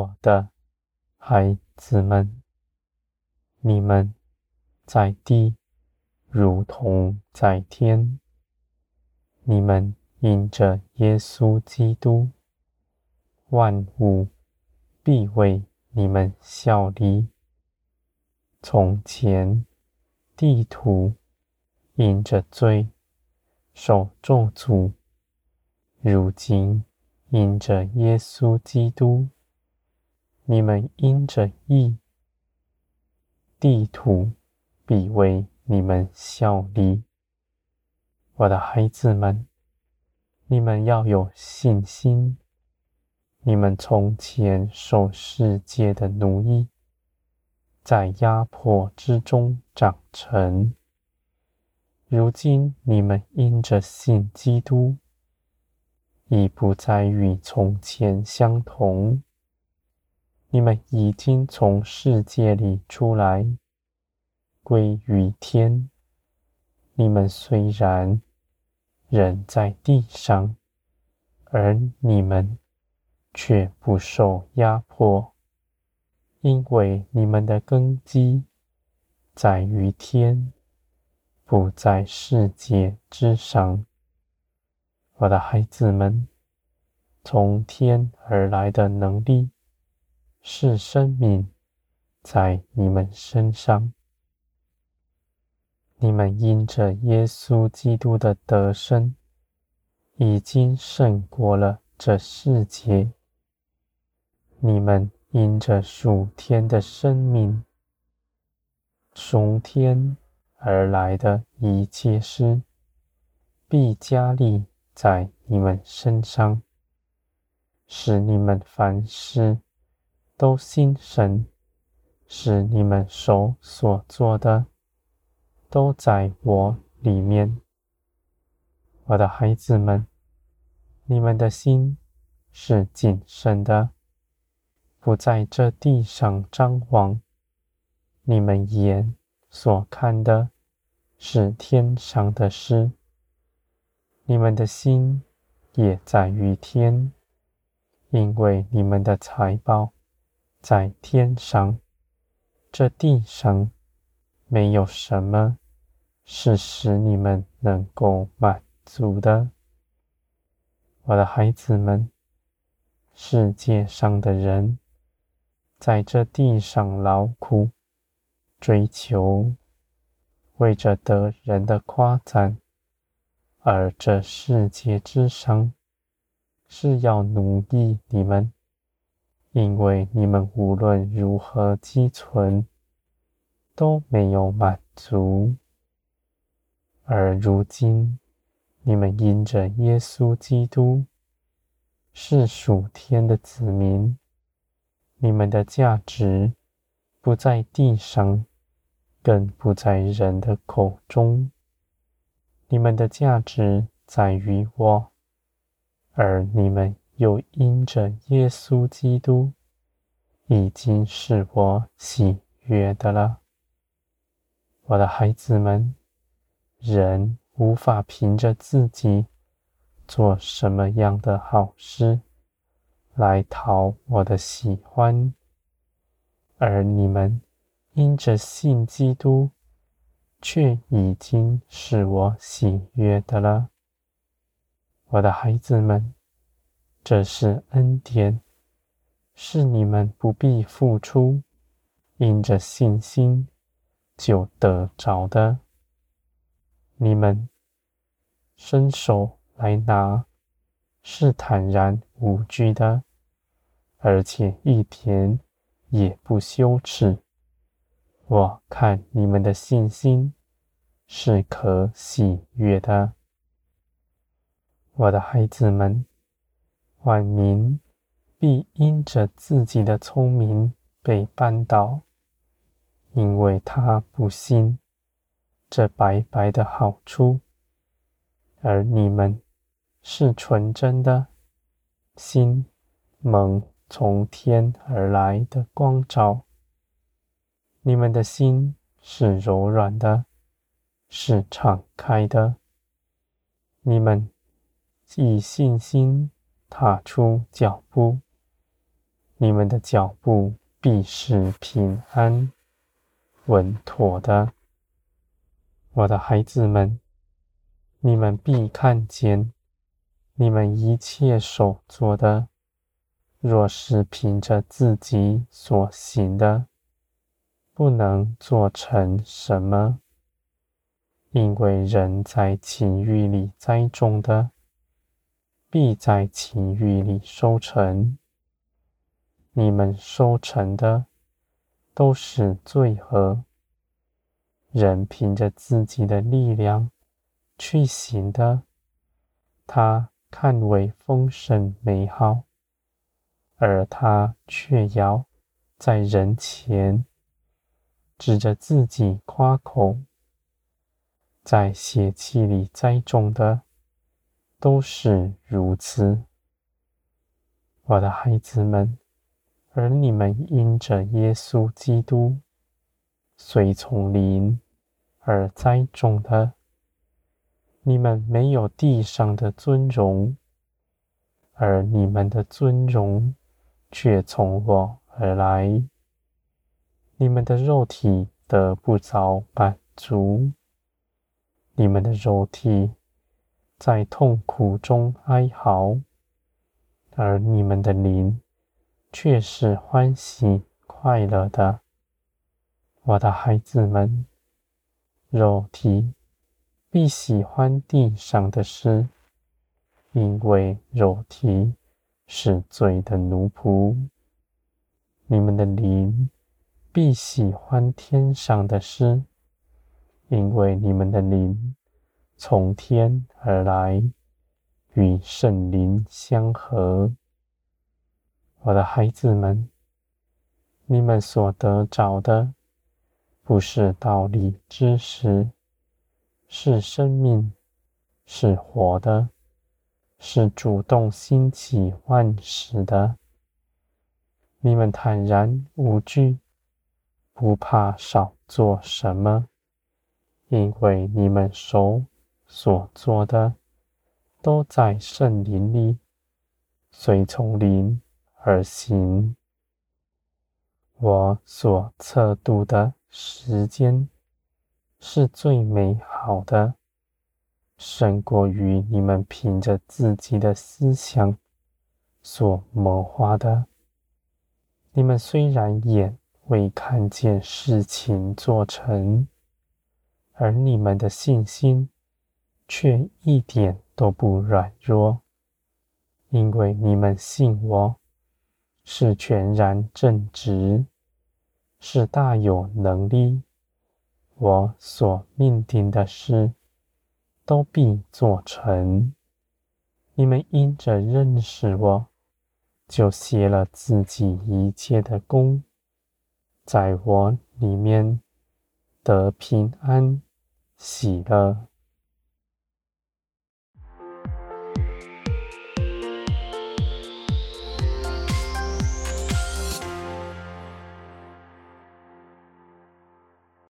我的孩子们，你们在地如同在天。你们因着耶稣基督，万物必为你们效力。从前地图因着罪受咒诅，如今因着耶稣基督，你们因着义，地土必为你们效力。我的孩子们，你们要有信心。你们从前受世界的奴役，在压迫之中长成。如今你们因着信基督，已不再与从前相同。你们已经从世界里出来，归于天。你们虽然人在地上，而你们却不受压迫，因为你们的根基在于天。不在世界之上，我的孩子们，从天而来的能力是生命，在你们身上。你们因着耶稣基督的得生，已经胜过了这世界。你们因着属天的生命，从天。而来的一切事，必加力在你们身上，使你们凡事都心神，使你们手所做的都在我里面。我的孩子们，你们的心是谨慎的，不在这地上张望，你们眼。所看的是天上的事，你们的心也在于天，因为你们的财宝在天上。这地上没有什么是使你们能够满足的，我的孩子们。世界上的人在这地上劳苦。追求，为着得人的夸赞，而这世界之上是要奴役你们，因为你们无论如何积存，都没有满足。而如今，你们因着耶稣基督是属天的子民，你们的价值不在地上。更不在人的口中，你们的价值在于我，而你们又因着耶稣基督，已经是我喜悦的了。我的孩子们，人无法凭着自己做什么样的好事来讨我的喜欢，而你们。因着信基督，却已经是我喜悦的了。我的孩子们，这是恩典，是你们不必付出，因着信心就得着的。你们伸手来拿，是坦然无惧的，而且一点也不羞耻。我看你们的信心是可喜悦的，我的孩子们，万民必因着自己的聪明被绊倒，因为他不信这白白的好处，而你们是纯真的，心蒙从天而来的光照。你们的心是柔软的，是敞开的。你们以信心踏出脚步，你们的脚步必是平安稳妥的。我的孩子们，你们必看见，你们一切所做的，若是凭着自己所行的，不能做成什么。因为人在情欲里栽种的，必在情欲里收成。你们收成的都是罪恶。人凭着自己的力量去行的，他看为丰盛美好，而他却要在人前指着自己夸口。在血气里栽种的都是如此，我的孩子们，而你们因着耶稣基督随从灵而栽种的，你们没有地上的尊荣，而你们的尊荣却从我而来，你们的肉体得不着满足。你们的肉体在痛苦中哀嚎，而你们的灵却是欢喜快乐的。我的孩子们，肉体必喜欢地上的诗，因为肉体是罪的奴仆；你们的灵必喜欢天上的诗。因为你们的灵从天而来，与圣灵相合。我的孩子们，你们所得着的，不是道理知识，是生命，是活的，是主动兴起万事的。你们坦然无惧，不怕少做什么。因为你们手所做的，都在圣灵里，随从灵而行。我所测度的时间是最美好的，胜过于你们凭着自己的思想所谋划的。你们虽然眼未看见事情做成，而你们的信心却一点都不软弱，因为你们信我是全然正直，是大有能力。我所命定的事都必做成。你们因着认识我，就歇了自己一切的工，在我里面得平安。喜乐。